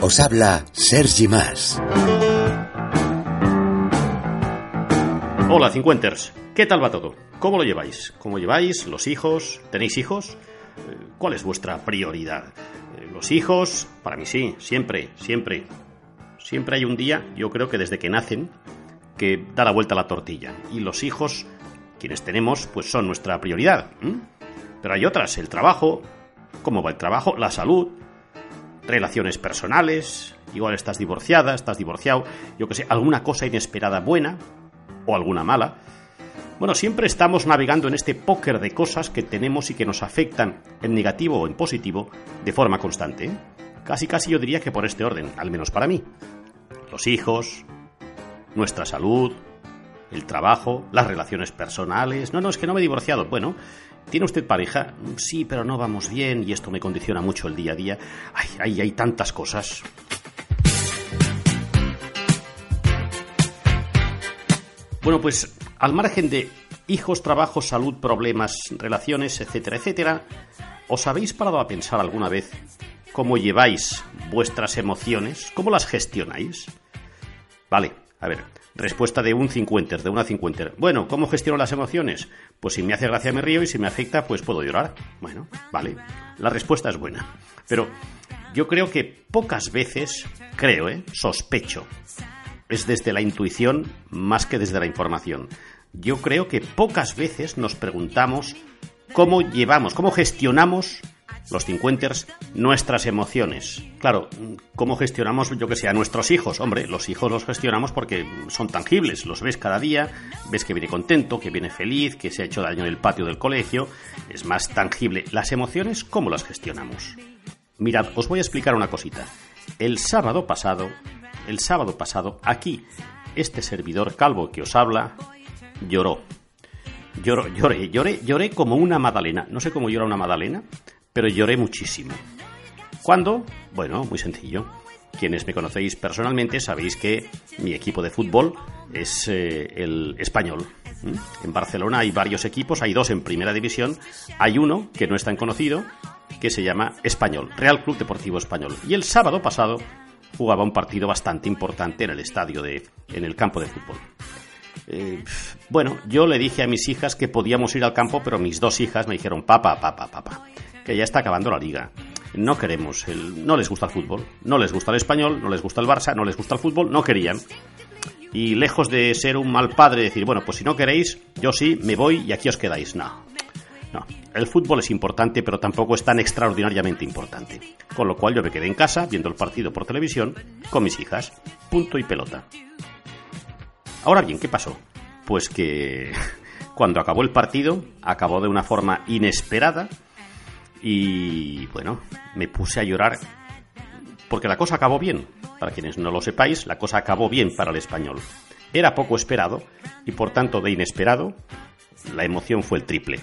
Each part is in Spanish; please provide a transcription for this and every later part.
Os habla Sergi Más. Hola, Cincuenters. ¿Qué tal va todo? ¿Cómo lo lleváis? ¿Cómo lleváis los hijos? ¿Tenéis hijos? Eh, ¿Cuál es vuestra prioridad? Eh, Los hijos, para mí sí, siempre, siempre. Siempre hay un día, yo creo que desde que nacen, que da la vuelta a la tortilla. Y los hijos, quienes tenemos, pues son nuestra prioridad. ¿m? Pero hay otras, el trabajo, cómo va el trabajo, la salud, relaciones personales, igual estás divorciada, estás divorciado, yo que sé, alguna cosa inesperada buena o alguna mala. Bueno, siempre estamos navegando en este póker de cosas que tenemos y que nos afectan en negativo o en positivo de forma constante. ¿eh? Casi casi yo diría que por este orden, al menos para mí. Los hijos, nuestra salud, el trabajo, las relaciones personales. No, no, es que no me he divorciado. Bueno, ¿tiene usted pareja? Sí, pero no vamos bien y esto me condiciona mucho el día a día. Ay, ay, hay tantas cosas. Bueno, pues al margen de hijos, trabajo, salud, problemas, relaciones, etcétera, etcétera, ¿os habéis parado a pensar alguna vez cómo lleváis vuestras emociones? ¿Cómo las gestionáis? Vale, a ver, respuesta de un cincuenter, de una cincuenter. Bueno, ¿cómo gestiono las emociones? Pues si me hace gracia me río y si me afecta pues puedo llorar. Bueno, vale, la respuesta es buena. Pero yo creo que pocas veces, creo, ¿eh? sospecho, es desde la intuición más que desde la información. Yo creo que pocas veces nos preguntamos cómo llevamos, cómo gestionamos los cincuenters nuestras emociones. Claro, ¿cómo gestionamos, yo que sé, a nuestros hijos? Hombre, los hijos los gestionamos porque son tangibles, los ves cada día, ves que viene contento, que viene feliz, que se ha hecho daño en el patio del colegio, es más tangible. Las emociones, ¿cómo las gestionamos? Mirad, os voy a explicar una cosita. El sábado pasado, el sábado pasado, aquí, este servidor calvo que os habla, lloró. Lloró, lloré, lloré, lloré como una magdalena. No sé cómo llora una magdalena, pero lloré muchísimo. ¿Cuándo? Bueno, muy sencillo. Quienes me conocéis personalmente sabéis que mi equipo de fútbol es eh, el español. ¿Mm? En Barcelona hay varios equipos, hay dos en primera división, hay uno que no es tan conocido, que se llama Español, Real Club Deportivo Español. Y el sábado pasado jugaba un partido bastante importante en el estadio de, en el campo de fútbol. Eh, bueno, yo le dije a mis hijas que podíamos ir al campo, pero mis dos hijas me dijeron, papá, papá, papá, que ya está acabando la liga. No queremos, el, no les gusta el fútbol, no les gusta el español, no les gusta el Barça, no les gusta el fútbol, no querían. Y lejos de ser un mal padre, decir, bueno, pues si no queréis, yo sí, me voy y aquí os quedáis. No, no, el fútbol es importante, pero tampoco es tan extraordinariamente importante. Con lo cual yo me quedé en casa viendo el partido por televisión con mis hijas. Punto y pelota. Ahora bien, ¿qué pasó? Pues que cuando acabó el partido, acabó de una forma inesperada y bueno, me puse a llorar porque la cosa acabó bien. Para quienes no lo sepáis, la cosa acabó bien para el español. Era poco esperado y por tanto de inesperado, la emoción fue el triple.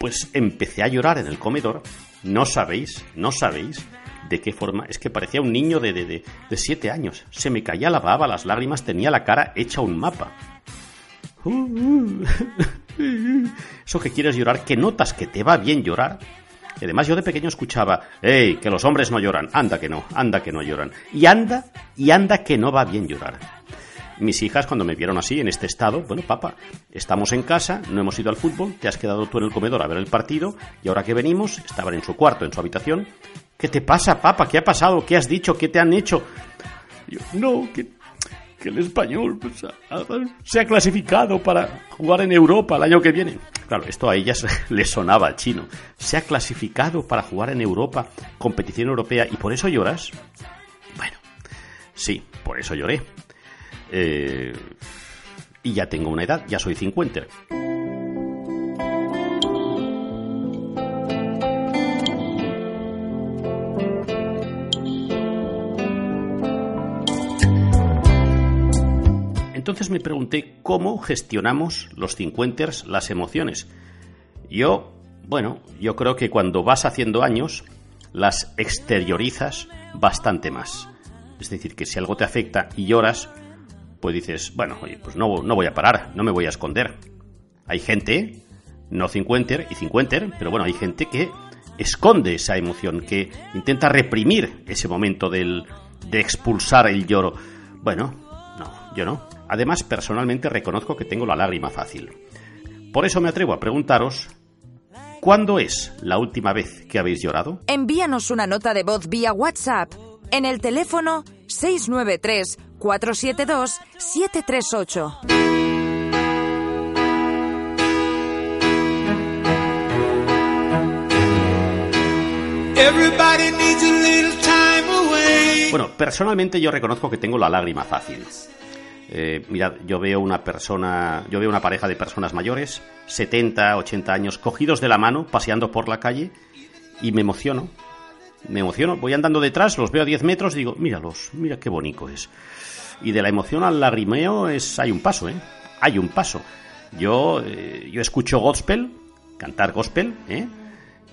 Pues empecé a llorar en el comedor. No sabéis, no sabéis de qué forma. Es que parecía un niño de, de, de, de siete años. Se me caía la baba, las lágrimas, tenía la cara hecha un mapa. Eso que quieres llorar, que notas que te va bien llorar. Y además yo de pequeño escuchaba, ¡Ey, que los hombres no lloran! Anda que no, anda que no lloran. Y anda, y anda que no va bien llorar. Mis hijas cuando me vieron así, en este estado, bueno, papá, estamos en casa, no hemos ido al fútbol, te has quedado tú en el comedor a ver el partido, y ahora que venimos, estaban en su cuarto, en su habitación. ¿Qué te pasa, papá? ¿Qué ha pasado? ¿Qué has dicho? ¿Qué te han hecho? Yo, no, que, que el español pues, se ha clasificado para jugar en Europa el año que viene. Claro, esto a ellas les sonaba chino. Se ha clasificado para jugar en Europa, competición europea, y por eso lloras. Bueno, sí, por eso lloré. Eh, y ya tengo una edad, ya soy 50. Entonces me pregunté cómo gestionamos los cincuenters las emociones. Yo, bueno, yo creo que cuando vas haciendo años, las exteriorizas bastante más. Es decir, que si algo te afecta y lloras, pues dices, bueno, oye, pues no, no voy a parar, no me voy a esconder. Hay gente no cincuenter y cincuenter, pero bueno, hay gente que esconde esa emoción, que intenta reprimir ese momento del, de expulsar el lloro. Bueno, no, yo no. Además, personalmente reconozco que tengo la lágrima fácil. Por eso me atrevo a preguntaros, ¿cuándo es la última vez que habéis llorado? Envíanos una nota de voz vía WhatsApp en el teléfono 693 472 738. Bueno, personalmente yo reconozco que tengo la lágrima fácil. Eh, mirad, yo veo una persona, yo veo una pareja de personas mayores, 70, 80 años, cogidos de la mano, paseando por la calle, y me emociono. Me emociono, voy andando detrás, los veo a 10 metros, digo, míralos, mira qué bonito es. Y de la emoción al lagrimeo es, hay un paso, ¿eh? Hay un paso. Yo, eh, yo escucho gospel, cantar gospel, ¿eh?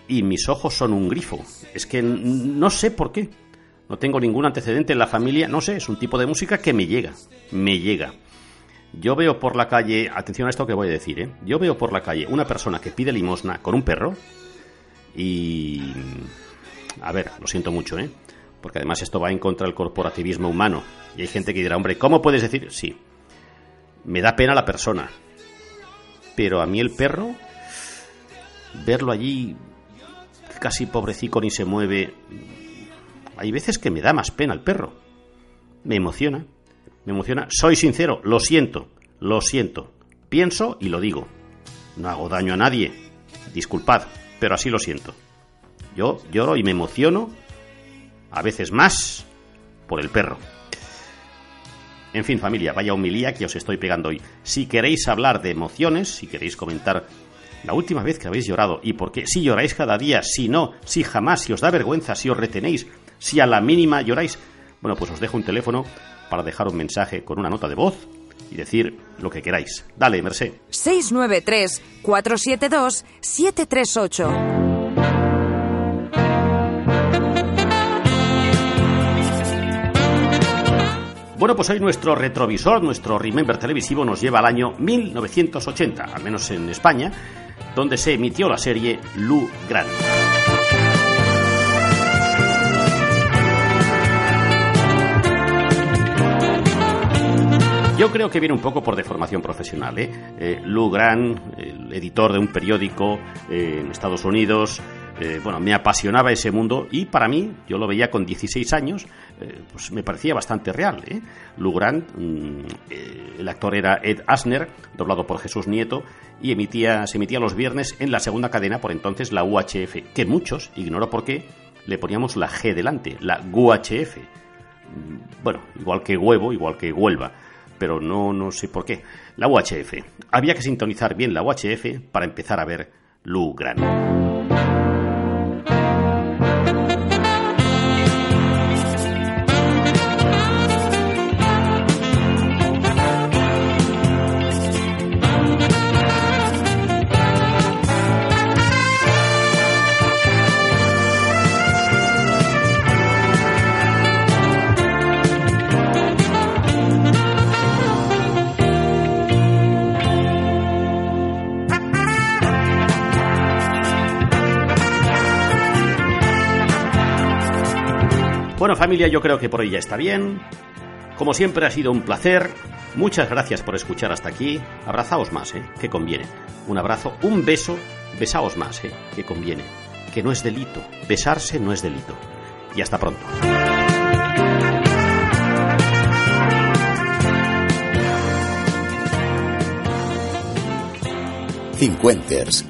Y mis ojos son un grifo. Es que no sé por qué no tengo ningún antecedente en la familia, no sé, es un tipo de música que me llega, me llega. Yo veo por la calle, atención a esto que voy a decir, ¿eh? yo veo por la calle una persona que pide limosna con un perro y... A ver, lo siento mucho, ¿eh? Porque además esto va en contra del corporativismo humano. Y hay gente que dirá, hombre, ¿cómo puedes decir? Sí, me da pena la persona. Pero a mí el perro, verlo allí, casi pobrecico ni se mueve, hay veces que me da más pena el perro. Me emociona. Me emociona. Soy sincero, lo siento, lo siento. Pienso y lo digo. No hago daño a nadie. Disculpad, pero así lo siento. Yo lloro y me emociono, a veces más, por el perro. En fin, familia, vaya humilía que os estoy pegando hoy. Si queréis hablar de emociones, si queréis comentar la última vez que habéis llorado y por qué, si lloráis cada día, si no, si jamás, si os da vergüenza, si os retenéis, si a la mínima lloráis, bueno, pues os dejo un teléfono para dejar un mensaje con una nota de voz y decir lo que queráis. Dale, Merced. 693-472-738. Bueno, pues hoy nuestro retrovisor, nuestro Remember televisivo nos lleva al año 1980, al menos en España, donde se emitió la serie Lou Grant. Yo creo que viene un poco por deformación profesional. ¿eh? eh Lou Grant, el editor de un periódico eh, en Estados Unidos, eh, bueno, me apasionaba ese mundo y para mí, yo lo veía con 16 años, pues me parecía bastante real. Lou Grant, mm, el actor era Ed Asner, doblado por Jesús Nieto, y emitía, se emitía los viernes en la segunda cadena, por entonces la UHF, que muchos, ignoro por qué, le poníamos la G delante, la UHF. Mm, bueno, igual que huevo, igual que Huelva pero no, no sé por qué. La UHF. Había que sintonizar bien la UHF para empezar a ver Lu Bueno familia, yo creo que por hoy ya está bien. Como siempre ha sido un placer. Muchas gracias por escuchar hasta aquí. Abrazaos más, ¿eh? Que conviene. Un abrazo, un beso. Besaos más, ¿eh? Que conviene. Que no es delito. Besarse no es delito. Y hasta pronto. Cincuenters